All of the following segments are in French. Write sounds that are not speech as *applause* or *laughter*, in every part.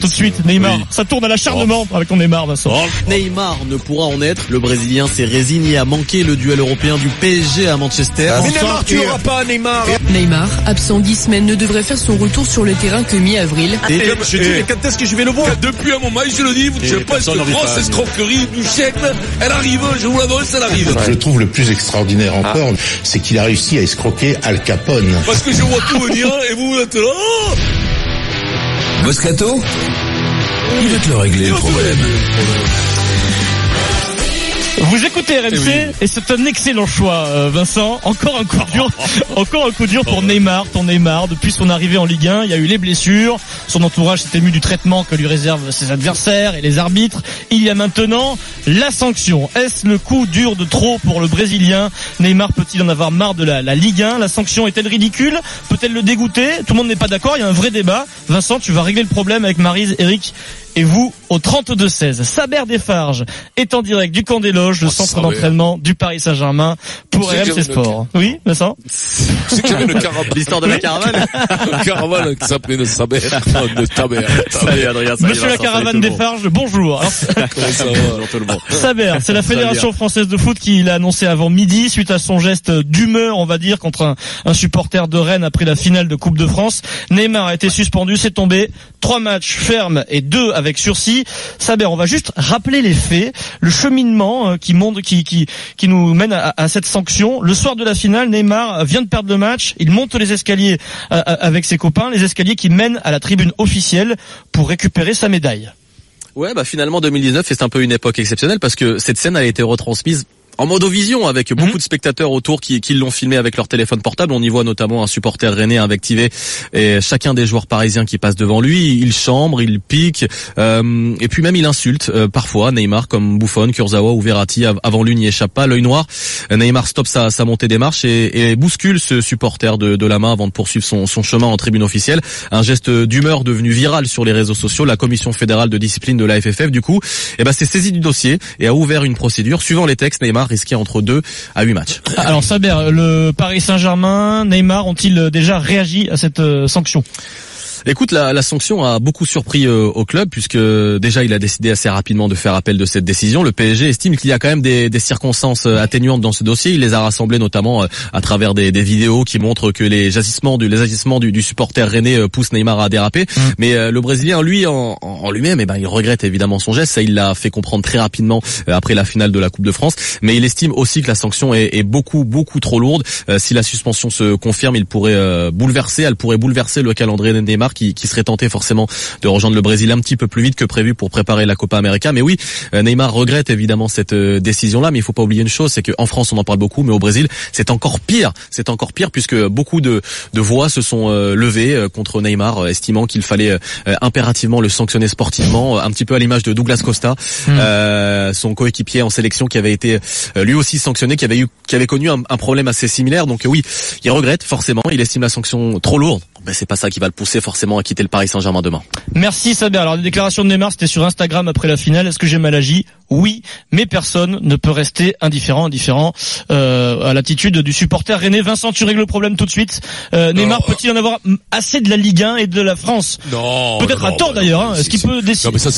Tout de suite, Neymar. Ça tourne à l'acharnement avec ton Neymar, Vincent. Neymar ne pourra en être. Le Brésilien s'est résigné à manquer le duel européen du PSG à Manchester. Mais Neymar, tu l'auras pas, Neymar. Neymar, absent 10 semaines, ne devrait faire son retour sur le terrain que mi-avril. Et Je dis, mais quand est-ce que je vais le voir? Depuis un moment, je le dis, je pense que grosse escroquerie du siècle, elle arrive, je vous l'annonce, elle arrive. Je trouve le plus extraordinaire encore, c'est qu'il a réussi à escroquer Al Capone. Parce que je vois tout venir, et vous, vous êtes là. Moscato Il va te le régler le problème. Vous écoutez RMC et c'est un excellent choix, euh, Vincent. Encore un coup dur, *laughs* encore un coup dur pour Neymar, ton Neymar. Depuis son arrivée en Ligue 1, il y a eu les blessures. Son entourage s'est ému du traitement que lui réservent ses adversaires et les arbitres. Il y a maintenant la sanction. Est-ce le coup dur de trop pour le Brésilien? Neymar peut-il en avoir marre de la, la Ligue 1 La sanction est-elle ridicule? Peut-elle le dégoûter? Tout le monde n'est pas d'accord. Il y a un vrai débat. Vincent, tu vas régler le problème avec Marise, Eric et vous au 32-16. Saber Desfarges est en direct du camp des loges, le Oh, centre d'entraînement du Paris Saint-Germain pour RMC Sport. Oui, Vincent C'est qu'il y avait le caravane, L'histoire de la caravane. le caravane qui s'appelait le Saber, Taber. Salut Adrien, salut Monsieur la caravane le Desfarges, bonjour. Tout le monde. Saber, c'est la Fédération française de foot qui l'a annoncé avant midi suite à son geste d'humeur, on va dire, contre un, un supporter de Rennes après la finale de Coupe de France. Neymar a été suspendu, c'est tombé. Trois matchs fermes et deux avec sursis. Saber, on va juste rappeler les faits, le cheminement euh, qui nous mène à, à cette sanction. Le soir de la finale, Neymar vient de perdre le match. Il monte les escaliers euh, euh, avec ses copains, les escaliers qui mènent à la tribune officielle pour récupérer sa médaille. Ouais, bah finalement 2019, c'est un peu une époque exceptionnelle parce que cette scène a été retransmise en modovision avec beaucoup de spectateurs autour qui, qui l'ont filmé avec leur téléphone portable. On y voit notamment un supporter rennais invectivé et chacun des joueurs parisiens qui passent devant lui, il chambre, il pique euh, et puis même il insulte euh, parfois Neymar comme Buffon, Kurzawa ou Verratti av- avant lui n'y échappe pas. L'œil noir, Neymar stoppe sa, sa montée des marches et, et bouscule ce supporter de, de la main avant de poursuivre son, son chemin en tribune officielle. Un geste d'humeur devenu viral sur les réseaux sociaux. La commission fédérale de discipline de la FFF du coup, eh ben, s'est saisie du dossier et a ouvert une procédure. Suivant les textes, Neymar risquait entre 2 à 8 matchs. *laughs* Alors Saber, le Paris Saint-Germain, Neymar ont-ils déjà réagi à cette euh, sanction? Écoute, la, la sanction a beaucoup surpris euh, au club puisque déjà il a décidé assez rapidement de faire appel de cette décision. Le PSG estime qu'il y a quand même des, des circonstances euh, atténuantes dans ce dossier. Il les a rassemblées notamment euh, à travers des, des vidéos qui montrent que les agissements du, les agissements du, du supporter rennais euh, poussent Neymar à déraper. Mais euh, le Brésilien, lui, en, en- lui-même, eh ben, il regrette évidemment son geste. Ça, il l'a fait comprendre très rapidement après la finale de la Coupe de France. Mais il estime aussi que la sanction est, est beaucoup, beaucoup trop lourde. Si la suspension se confirme, il pourrait bouleverser, elle pourrait bouleverser le calendrier de Neymar qui, qui serait tenté forcément de rejoindre le Brésil un petit peu plus vite que prévu pour préparer la Copa América. Mais oui, euh, Neymar regrette évidemment cette euh, décision-là, mais il faut pas oublier une chose, c'est qu'en France on en parle beaucoup, mais au Brésil c'est encore pire. C'est encore pire puisque beaucoup de, de voix se sont euh, levées contre Neymar, estimant qu'il fallait impérativement le sanctionner sportivement, un petit peu à l'image de Douglas Costa, euh, son coéquipier en sélection qui avait été lui aussi sanctionné, qui avait eu, qui avait connu un, un problème assez similaire. Donc oui, il regrette forcément, il estime la sanction trop lourde. Ben, c'est pas ça qui va le pousser forcément à quitter le Paris Saint-Germain demain. Merci Saber. Alors les déclarations de Neymar, c'était sur Instagram après la finale. Est-ce que j'ai mal agi? Oui, mais personne ne peut rester indifférent, indifférent euh, à l'attitude du supporter René. Vincent, tu règles le problème tout de suite. Euh, Neymar peut-il en avoir assez de la Ligue 1 et de la France? Non. Peut-être à tort d'ailleurs. hein. Est-ce qu'il peut décider Non mais ça,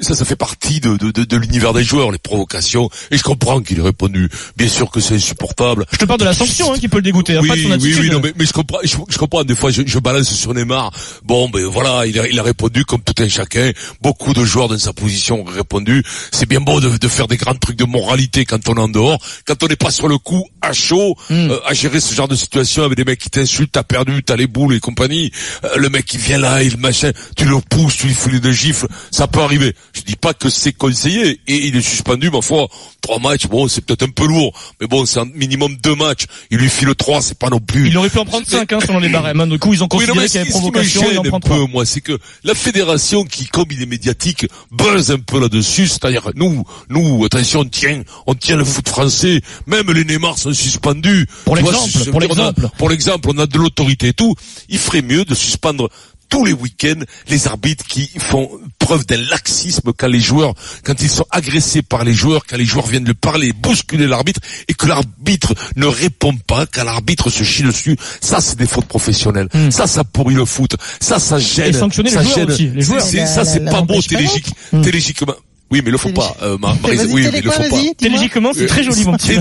ça, ça, fait partie de, de, de, de l'univers des joueurs, les provocations. Et je comprends qu'il ait répondu. Bien sûr que c'est insupportable. Je te parle de la sanction hein, qui peut le dégoûter, Oui, pas de son oui, oui, non, mais, mais je comprends, je, je comprends. Des fois, je, je balance sur Neymar. Bon, ben voilà, il a, il a répondu comme tout un chacun. Beaucoup de joueurs dans sa position ont répondu. C'est bien beau de, de faire des grands trucs de moralité quand on est en dehors, quand on n'est pas sur le coup, à chaud, Hmm. euh, à gérer ce genre de situation avec des mecs qui t'insultent, t'as perdu, t'as les boules et compagnie. Euh, le mec qui vient là, il machin, tu le pousses, tu lui fous les deux gifles, ça peut arriver. Je dis pas que c'est conseillé. Et il est suspendu, ma foi. Trois matchs, bon, c'est peut-être un peu lourd. Mais bon, c'est un minimum deux matchs. Il lui file trois, c'est pas non plus. Il aurait pu en prendre 5 hein, selon les barèmes. hein. Du coup, ils ont considéré qu'il y avait ce qui me provocation, il gêne en un peu, 3. moi, c'est que la fédération qui, comme il est médiatique, buzz un peu là-dessus. C'est-à-dire, nous, nous, attention, on tient, on tient le foot français. Même les Neymar sont suspendus. Pour l'exemple, pour l'exemple. Pour l'exemple, on a de l'autorité et tout. Il ferait mieux de suspendre tous les week-ends les arbitres qui font preuve d'un laxisme quand les joueurs, quand ils sont agressés par les joueurs, quand les joueurs viennent de parler, bousculer l'arbitre et que l'arbitre ne répond pas, quand l'arbitre se chie dessus, ça c'est des fautes professionnelles. Ça, ça pourrit le foot. Ça, ça gêne. Hmm. Et sanctionner les ça joueurs gêne. aussi, les C'est- joueurs. c'est- La- ça c'est la pas beau télégique, Hmm. télégiquement. Oui, mais le faut pas, euh, Ma- Maryse. Vas-y, Oui, mais le faut pas. Télégiquement, c'est très joli, mon petit.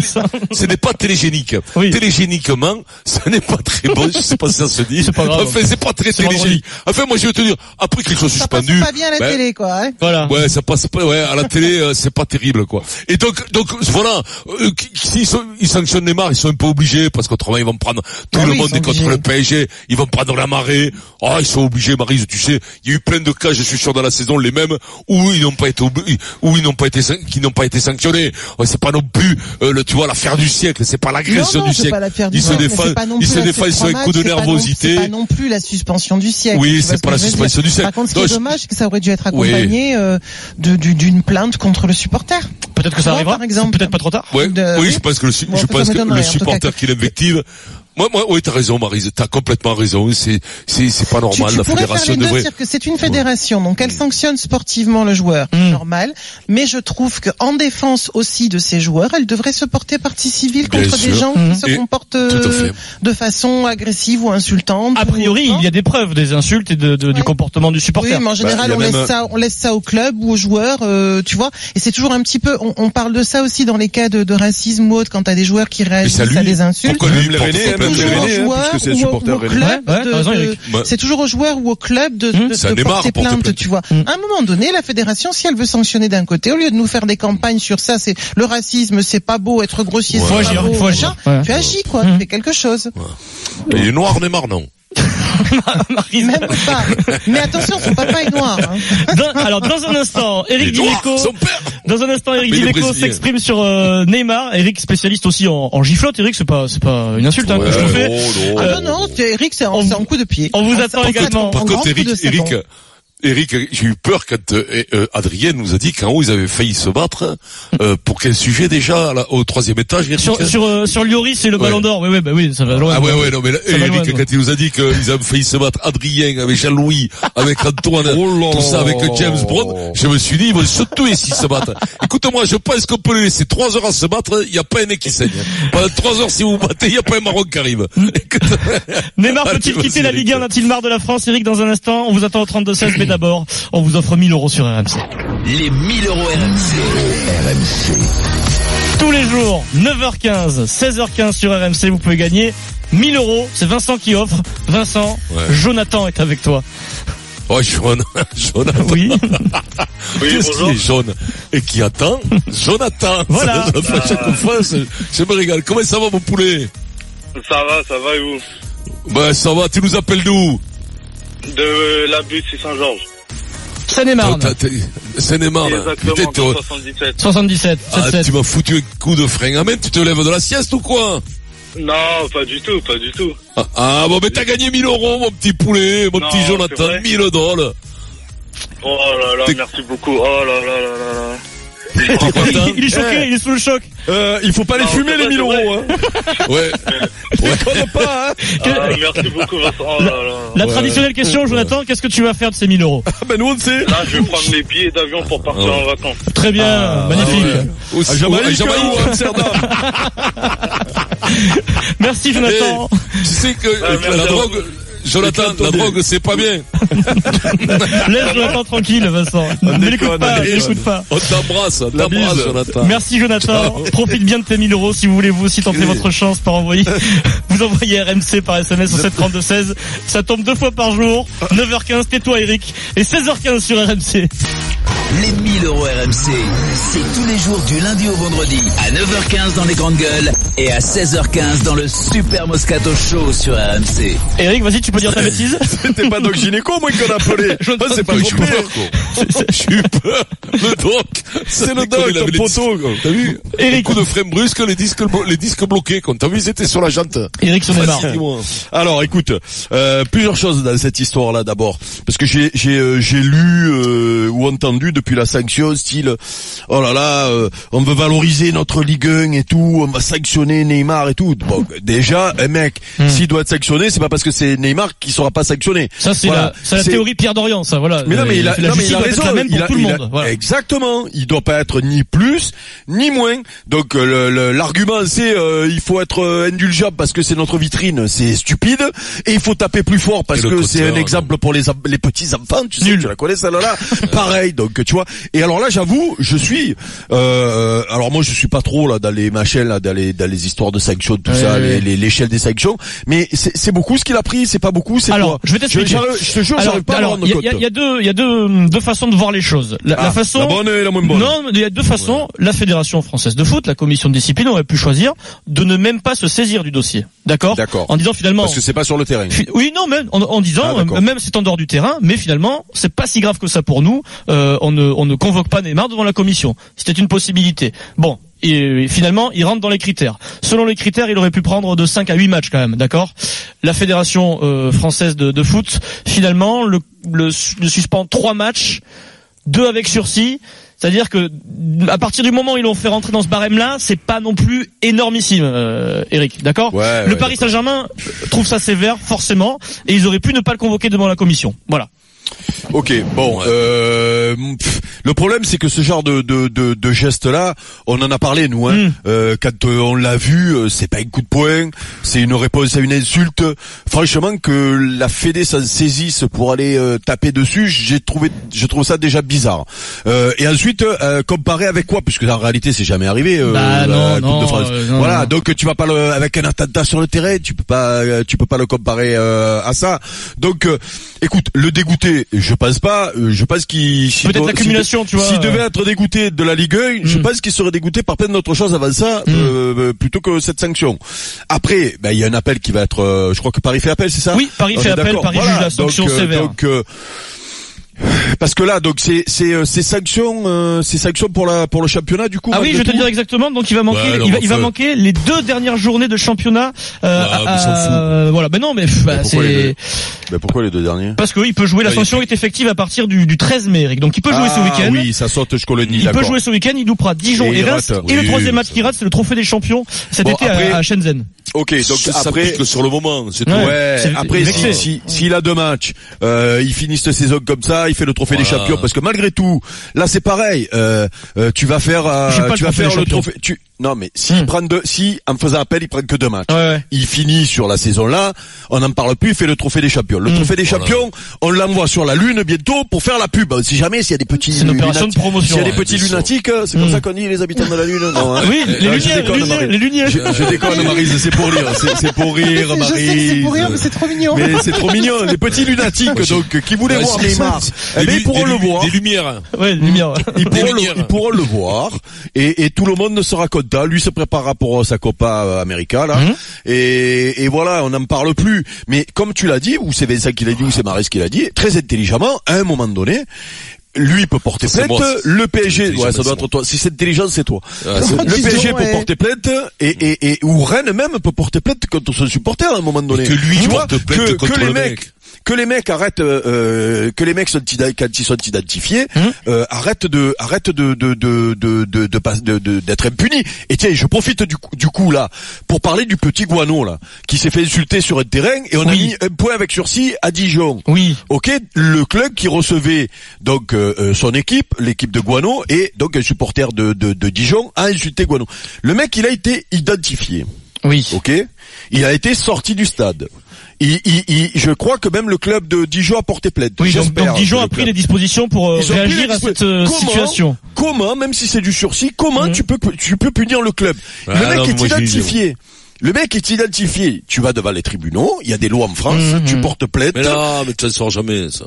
Ce n'est pas télégénique. Oui. Télégéniquement, ce n'est pas très bon. Je sais pas si ça se dit. C'est pas grave. Enfin, c'est pas très télégénique. Enfin, moi, je vais te dire, après qu'il soit Ça passe suspendu. pas bien à la ben, télé, quoi. Hein Voilà. Ouais, ça passe pas. Ouais, à la télé, euh, c'est pas terrible, quoi. Et donc, donc voilà. Euh, qui- S'ils sont- ils sanctionnent Neymar, ils sont un peu obligés parce qu'autrement ils vont prendre tout Ah le monde est contre obligés. le PSG. Ils vont prendre la marée. Ah, ils sont obligés, Marise. Tu sais, il y a eu plein de cas, je suis sûr, dans la saison les mêmes où ils n'ont pas été obli- où ils n'ont pas été qui n'ont pas été sanctionnés. C'est pas non plus euh, le tu vois l'affaire du siècle. C'est pas l'agression du siècle. pas l'affaire du Ils se défendent. c'est pas non Ils plus se la défendent sur un coup de nervosité. C'est pas non plus la suspension du siècle. Oui, c'est ce pas la suspension dire. du siècle. Par contre, ce qui Non, est dommage, c'est que ça aurait dû être Oui. accompagné euh, d'une plainte contre le supporter. Peut-être que ça arrivera. par exemple. C'est Peut-être pas trop tard. Oui, oui. je pense que le, supporter qui l'invective. Moi, moi, oui, t'as raison, Marise. T'as complètement raison. C'est, c'est, c'est pas Tu, normal. tu la pourrais faire fédération les deux, devrait. c'est-à-dire que c'est une fédération, donc elle sanctionne sportivement le joueur, Mm. normal, mais je trouve que en défense aussi de ces joueurs, elle devrait se porter partie civile Bien contre sûr. des gens Mm. qui se Et- comportent euh, de façon agressive ou insultante. A priori, il y a des preuves des insultes et de, de- du comportement du Oui, supporter. mais en général, Bah, y on laisse même- ça, on laisse ça au club ou aux joueurs, euh, tu vois. Et c'est toujours un petit peu, on, on parle de ça aussi dans les cas de, de racisme ou autre, quand t'as des joueurs qui réagissent à des insultes. Pourquoi lui, Toujours hein, puisque c'est le ou, au- supporter ou au club Ouais, ouais, de- raison, de- Eric. Ouais. c'est toujours aux joueurs ou au club de, porter plainte, plainte. tu vois. Hum. À un moment donné, la fédération, si elle veut sanctionner d'un côté, au lieu de nous faire des campagnes sur ça, c'est le racisme, c'est pas beau, être grossier, Ouais. c'est pas agir, beau, il faut agir. machin, Ouais. tu agis quoi, Hum. tu fais quelque chose. Est noir, Neymar, non. Même pas. Mais attention, son papa est noir. hein. Dans- alors dans un instant, Eric Dimeco, son père. dans un instant, Eric Dimeco s'exprime sur euh, Neymar. Eric spécialiste aussi en, en giflotte. Eric, c'est pas, c'est pas une insulte hein, que je vous fais. oh, non. Ah non, non, c'est Eric, c'est un, un coup de pied. on vous Ah, attend également. en Par contre, Eric. Eric, Eric, j'ai eu peur quand euh, euh, Adrien nous a dit qu'en haut ils avaient failli se battre. Euh, pour quel sujet déjà là, au troisième étage Eric Sur sur euh, sur Lloris et le Ouais. Ballon d'Or. Oui, oui, bah oui, ça va loin. Ah ouais ouais non mais là, Eric loin, quand il nous a dit qu'ils avaient failli se battre Adrien avec Jean-Louis avec *laughs* Antoine Oh tout ça avec James Brown je me suis dit ils vont se tuer s'ils se battent écoute-moi je pense qu'on peut les laisser trois heures à se battre il n'y a pas un nez qui saigne pendant trois heures si vous vous battez il n'y a pas un Maroc qui arrive *laughs* Neymar Allez, *laughs* peut-il quitter la. Ligue 1 A-t-il marre de la France Eric, dans un instant, on vous attend au 32-16, mais d'abord, on vous offre 1000 euros sur RMC. Les 1000 euros RMC. Tous les jours, 9h15, 16h15 sur RMC, vous pouvez gagner 1000 euros. C'est Vincent qui offre. Vincent, Ouais. Jonathan est avec toi. oh jaune *laughs* Jonathan Oui. *laughs* Qu'est-ce qu'il est jaune et qui attend Jonathan. *laughs* Voilà. Ça, ça fait chaque fois, c'est- je me régale. Comment ça va mon poulet? Ça va, ça va et vous? Ben ça va. Tu nous appelles d'où? De la butte, c'est Saint-Georges. Seine-et-Marne. Seine-et-Marne. Exactement, Putain, dans t'es- 77. 77, ah, 77. tu m'as foutu un coup de frein. Amen, tu te lèves de la sieste ou quoi Non, pas du tout, pas du tout. ah, ah, bon, mais t'as gagné 1000 euros, mon petit poulet, mon Non, petit Jonathan, vrai 1000 dollars. Oh là là, merci beaucoup. Oh là là là là là. Il est choqué, il est sous le choc. Euh, il faut pas les Non, fumer les vrai, 1000 c'est euros, hein. Ouais. *laughs* Déconne pas, hein. Ah, merci beaucoup, Vincent. Oh. La Ouais. traditionnelle question, Jonathan, qu'est-ce que tu vas faire de ces 1000 euros Ah, ben, nous, on le sait. Là, je vais prendre les billets d'avion pour partir Ah. en vacances. Très bien, Ah, magnifique. Au- À au- Jamaïque, à Jamaïque. ou à Amsterdam. *laughs* Merci Jonathan. Eh, tu sais que Ah, euh, merci la drogue, Jonathan, la drogue, c'est pas bien. *laughs* Laisse Jonathan tranquille, Vincent. Ne l'écoute pas, on ne l'écoute pas. On t'embrasse, on t'embrasse. Jonathan. Merci Jonathan. Profite bien de tes 1000 euros si vous voulez vous aussi tenter votre chance par envoyer, *laughs* vous envoyez RMC par SMS au 732-16. Ça tombe deux fois par jour. 9h15, tais-toi Eric. Et 16h15 sur RMC. Les 1000 euros RMC, c'est tous les jours du lundi au vendredi à 9h15 dans les grandes gueules et à 16h15 dans le Super Moscato Show sur RMC. Eric, vas-y, tu peux dire ta bêtise *laughs* C'était pas Doc Gynéco, moi, qu'on a appelé. *laughs* Je ne Ah, c'est pas le J'ai eu complet. peur, quoi. J'ai eu peur. Le doc. C'est le doc, les poteau, quoi. T'as vu? Eric. Les coups de frein brusque, les disques, les disques bloqués, quand t'as vu, ils étaient sur la jante. Eric dis-moi. Alors, écoute, euh, plusieurs choses dans cette histoire-là d'abord, parce que j'ai j'ai euh, j'ai lu euh, ou entendu depuis la sanction style, oh là là, euh, on veut valoriser notre Ligue 1 et tout, on va sanctionner Neymar et tout. Bon, *laughs* déjà, un mec, s'il doit être sanctionné, c'est pas parce que c'est Neymar qui sera pas sanctionné. Ça, c'est Voilà. la, c'est la théorie Pierre Dorian, ça, voilà. Mais non, mais il a, la non, mais il a raison. la même pour il a- tout le il a- monde. Voilà. Exactement. Il doit pas être ni plus ni moins. Donc euh, le- le- l'argument c'est euh, il faut être euh, indulgent parce que c'est notre vitrine, c'est stupide. Et il faut taper plus fort parce que c'est un exemple pour les, les petits enfants. Tu sais, Nul. tu la connais celle-là. *laughs* Pareil. Donc tu vois. Et alors là, j'avoue, je suis. Euh, alors moi, je suis pas trop là dans les machins là, dans les dans les histoires de sanctions, tout Ouais, ça, ouais, les- l'échelle des sanctions. Mais c'est beaucoup ce qu'il a pris. C'est pas beaucoup. C'est Alors, quoi je vais t'expliquer. j'arrive- Je, te jure, j'arrive pas à alors, rendre il y, a- compte. il y y a deux, il y a deux, deux façons de voir les choses. La, la Ah, façon, la bonne et la moins bonne. non, il y a deux façons. La fédération française de foot, la commission de discipline aurait pu choisir de ne même pas se saisir du dossier. D'accord D'accord. En disant finalement. Parce que c'est pas sur le terrain. Oui, non, même en, en disant, Ah, euh, même c'est en dehors du terrain, mais finalement, c'est pas si grave que ça pour nous. Euh, on, ne, on ne convoque pas Neymar devant la commission. C'était une possibilité. Bon, et finalement, il rentre dans les critères. Selon les critères, il aurait pu prendre de 5 à 8 matchs quand même, d'accord? La fédération euh, française de, de foot, finalement, le, le, le suspend 3 matchs, deux avec sursis. C'est-à-dire que à partir du moment où ils l'ont fait rentrer dans ce barème-là, c'est pas non plus énormissime, euh, Eric. D'accord? Ouais, Le ouais, Paris Saint-Germain trouve ça sévère, forcément, et ils auraient pu ne pas le convoquer devant la commission. Voilà. Ok, bon. Euh, pff, le problème, c'est que ce genre de de de, de geste là, on en a parlé nous. Hein, Mm. Euh, quand euh, on l'a vu, euh, c'est pas un coup de poing, c'est une réponse à une insulte. Franchement, que la Fédé s'en saisisse pour aller euh, taper dessus, j'ai trouvé, je trouve ça déjà bizarre. Euh, et ensuite, euh, comparé avec quoi? Puisque en réalité, c'est jamais arrivé. Euh, Bah, non, la Coupe non, de France. euh, non, voilà, non. donc tu vas pas le avec un attentat sur le terrain, tu peux pas, tu peux pas le comparer euh, à ça. Donc, euh, écoute, le je pense pas. euh, je pense qu'il Peut-être l'accumulation, tu vois, S'il euh. devait être dégoûté de la Ligue 1, je Mm. pense qu'il serait dégoûté par plein d'autres choses avant ça, Mm. euh, plutôt que cette sanction. Après, ben, il y a un appel qui va être. euh, je crois que Paris fait appel, c'est ça? Oui, Paris On fait appel. Paris Voilà. juge la sanction donc, euh, sévère. donc, euh, parce que là, donc c'est c'est euh, c'est sanctions, euh, c'est sanctions pour la pour le championnat du coup. Ah oui, je vais te dire exactement. Donc il va manquer, Ouais, alors, il, va, il va enfin- manquer les deux dernières journées de championnat. Euh, mais à- s'en fout. à- voilà. Ben non, mais pff, bah, pourquoi les c'est deux Ben, pourquoi les deux derniers parce qu'il peut jouer. La Ouais, sanction est effective à partir du, du 13 mai, Eric. Donc il peut jouer ce Ah, week-end. Oui, ça saute, je colonie. Il peut jouer ce week-end, il loupera Dijon Et et, rate. et le Oui, troisième match qui rate, c'est le trophée des champions cet Bon, été à- après- à, Shenzhen. Ok, donc ça après. pique sur le moment, c'est tout. Ouais. Après s'il a deux matchs, euh, il finit cette saison comme ça, il fait le trophée des champions parce que malgré tout, là c'est pareil, euh, euh, tu vas faire euh, tu vas faire le trophée tu non mais s'il Hmm. prend deux si en faisant appel, il prend que deux matchs. Ouais, ouais. Il finit sur la saison là, on n'en parle plus, il fait le trophée des champions. Le Hmm. trophée des Voilà. champions, on l'envoie sur la lune bientôt pour faire la pub. Si jamais s'il y a des petits C'est une opération de lunatiques- promotion, S'il y a des ouais, petits lunatiques, c'est comme Hmm. ça qu'on dit les habitants de la lune. Non, hein. *laughs* Oui, les Non, je lumières, les déconne, lumières, Marie. les lumières. Je, je déconne Marise, c'est pour rire, c'est c'est pour rire que c'est pour rire, mais c'est trop mignon. mais c'est trop mignon, les petits lunatiques donc qui voulaient Ouais, voir Neymar. c'est- Eh ben, ils pourront le voir. Des lumières. Ouais, les lumières. Ils pourront, le, lumières. ils pourront le voir et, et tout le monde sera content. Lui se préparera pour sa Copa euh, América là Mhm. et, et voilà, on n'en parle plus. Mais comme tu l'as dit, ou c'est Vincent qui l'a dit, ou c'est Maris qui l'a dit, très intelligemment, à un moment donné. Lui peut porter plainte, moi, le PSG, ouais, ça doit être toi. Si c'est intelligent, c'est toi. Ah, Le PSG peut porter plainte et, et, et ou Rennes même peut porter plainte contre son supporter à un moment donné. que lui Tu vois, porte plainte que, contre que les le mecs, mec. Que les mecs arrêtent, euh, euh, que les mecs sont ida- quand ils sont identifiés, Hum. euh, arrêtent de, arrêtent de de de de de de pas- de- de- d'être impunis. Et tiens, je profite du coup, du coup là pour parler du petit Guano là, qui s'est fait insulter sur un terrain et on a mis un point avec sursis à Dijon. Oui. Ok, le club qui recevait donc euh, euh, son équipe, l'équipe de Guano, et donc un supporter de, de, de Dijon a insulté Guano. Le mec, il a été identifié. Oui. Ok, il a été sorti du stade. Il, il- il- je crois que même le club de Dijon a porté plainte. Oui, donc, Dijon a pris les dispositions pour euh, réagir à cette euh, Comment situation. Comment, même si c'est du sursis, comment Mhm. tu peux tu peux punir le club Ah, Le mec non, est identifié. Le mec est identifié. Tu vas devant les tribunaux. Il y a des lois en France. Mhm. Tu portes plainte. Mais non, mais tu ne sors jamais, ça.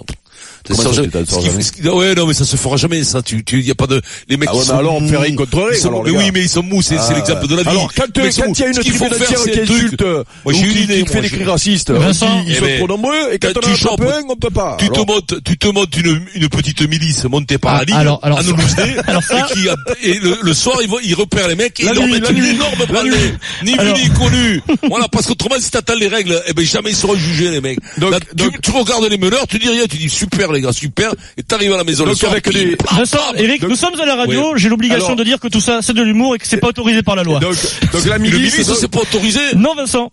Ça, jamais. qui- Ouais, non, mais ça se fera jamais, ça. Tu, tu, y a pas de, les mecs Ah ouais, qui mais sont alors, on contre Ils sont- alors, mais oui, mais ils sont mous, c'est, Ah. l'exemple de la vie. Alors, quand, il y a une tribune faire, entière c'est qui insulte, Moi, ou j'ai qui, fait des cris racistes, ils sont ben, trop nombreux, et quand quand on tu en attrape un, on peut pas. Tu te montes, tu te montes une, une petite milice montée par Ah, la ligue, alors- alors *laughs* et, qui a- et le, soir, ils, repèrent les mecs et ils leur mettent une énorme nuit. Ni vu ni connu. *laughs* voilà, parce qu'autrement, si t'attends les règles, eh ben, jamais ils seront jugés, les mecs. Donc- tu regardes les meneurs, tu dis rien, tu dis super, les gars, super, et t'arrives à la maison le Donc, soir, avec pam, Vincent, pam. Eric, nous sommes à la radio, j'ai l'obligation Alors- de dire que tout ça c'est de l'humour et que c'est pas autorisé par la loi. donc, donc la milice, c'est pas autorisé. Non Vincent,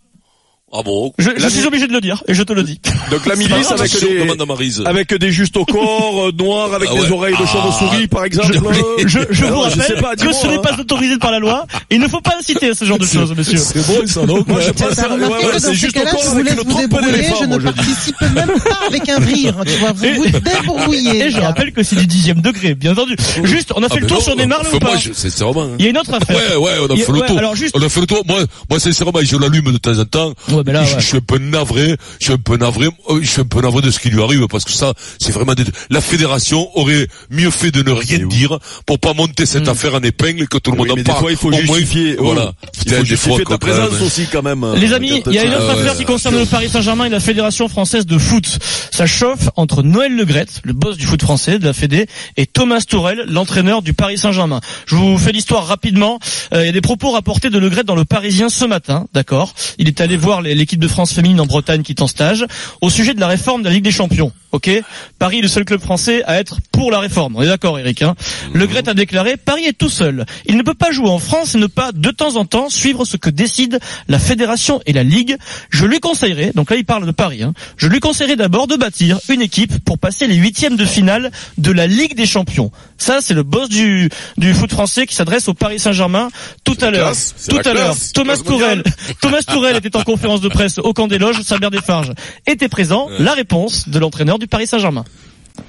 Ah bon? je, je suis obligé de le dire et je te le dis. donc la milice avec des, avec des justes au corps, euh, noirs, avec Ah des oreilles de Ah. chauve-souris, par exemple. Je, *laughs* je, je vous rappelle pas, que ce n'est pas autorisé par la loi. Il ne faut pas inciter à ce genre de choses, monsieur. C'est bon, ça, donc. Moi, je pense, ouais, ouais, c'est juste au corps avec vous trompe d'éléphant, je ne participe même pas avec un rire, tu vois, vous vous débrouillez. Et je rappelle que c'est du dixième degré, bien entendu. Juste, on a fait Ah, le tour sur Neymar, ou pas c'est c'est vraiment, hein. Il y a une autre affaire. Ouais, ouais, on a fait le tour. alors juste- On a fait le tour. Moi, moi, sincèrement, je l'allume de temps en temps. Ouais, mais là, je, ouais. je suis un peu navré. Je suis un peu navré. euh, Je suis un peu navré de ce qui lui arrive parce que ça, c'est vraiment des... la fédération aurait mieux fait de ne rien dire pour pas monter cette affaire en épingle que tout le Oui, monde en des parle. fois, il faut Au moins, justifier. oh, Voilà. Il y a faut des justifier fois ta quand même. présence aussi, quand même. Les euh, amis, quand il y a une autre Ah affaire qui concerne le Paris Saint-Germain et la Fédération française de foot. Ça chauffe entre Noël Legrette, le boss du foot français de la Fédé, et Thomas Tourel, l'entraîneur du Paris Saint-Germain. Je vous fais l'histoire rapidement. Euh, il y a des propos rapportés de Legrette dans le Parisien ce matin, d'accord? Il est allé voir les- l'équipe de France féminine en Bretagne qui est en stage au sujet de la réforme de la Ligue des Champions. Ok Paris est le seul club français à être pour la réforme. On est d'accord, Eric hein Le Gret a déclaré Paris est tout seul. Il ne peut pas jouer en France et ne pas de temps en temps suivre ce que décide la fédération et la ligue. Je lui conseillerais, donc là il parle de Paris, hein, je lui conseillerais d'abord de bâtir une équipe pour passer les huitièmes de finale de la Ligue des Champions. Ça c'est le boss du du foot français qui s'adresse au Paris Saint-Germain tout à l'heure. Tout à l'heure, Thomas Tourel. Thomas Tourel était en conférence de presse au camp des loges, Sabert Desfarges était présent. La réponse de l'entraîneur du Paris Saint-Germain.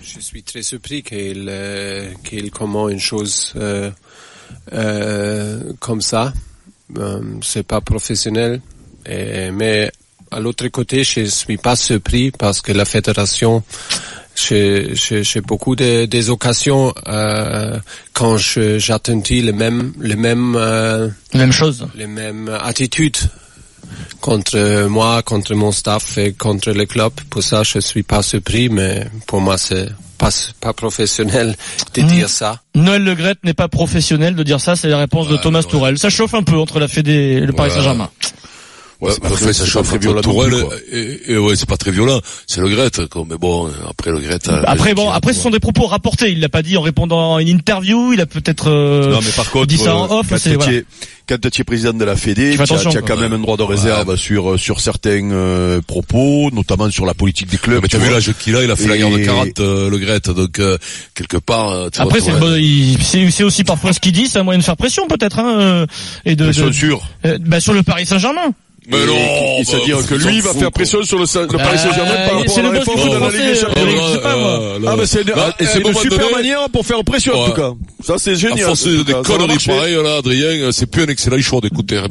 Je suis très surpris qu'il euh, qu'il une chose euh, euh, comme ça. Euh, c'est pas professionnel. Et, mais à l'autre côté, je suis pas surpris parce que la fédération, j'ai j'ai- j'ai beaucoup de, des occasions euh, quand j'attendais le même le même euh, Même chose. les mêmes attitudes contre moi, contre mon staff et contre le club. Pour ça, je suis pas surpris, mais pour moi, c'est pas, pas professionnel de Mm. dire ça. Noël Le Gret n'est pas professionnel de dire ça, c'est la réponse de Thomas Tourel. Ça chauffe un peu entre la Fédé et le Paris Ouais. Saint-Germain. Ouais, C'est pas après, très, ça chauffe très violent Tourelle et, et ouais, c'est pas très violent. C'est le Grette, quoi. Mais bon, après le Grette. euh, Après bon, après ce sont des propos rapportés. Il l'a pas dit en répondant à une interview. Il a peut-être euh, Non, mais par contre, dit ça en euh, off. quand c'est- tu voilà. es, quand tu es président de la Fédé, Tu as, as quand même un droit de réserve sur euh, sur certains euh, propos, notamment sur la politique des clubs. mais tu t'as vu l'âge qu'il a, il a fait la Et- guerre de 40, euh, le Grette, donc euh, quelque part. tu Après vois, c'est Tourelle- bon, il- c'est c'est aussi parfois ce qu'il dit, c'est un moyen de faire pression peut-être hein, et de, Pression euh, bah, sur le Paris Saint-Germain. Mais non, Et- et bah, c'est-à-dire que lui va faire pression sur le, le Paris Bah, Saint-Germain par rapport c'est à le la réforme de la Ligue des Champions. euh, là, Ah bah c'est une, ah, à une moment super donné, manière pour faire pression en tout cas. Ça c'est À génial. force de cas, des conneries marcher. pareilles, là, Adrien, c'est plus un excellent choix d'écouter RMC.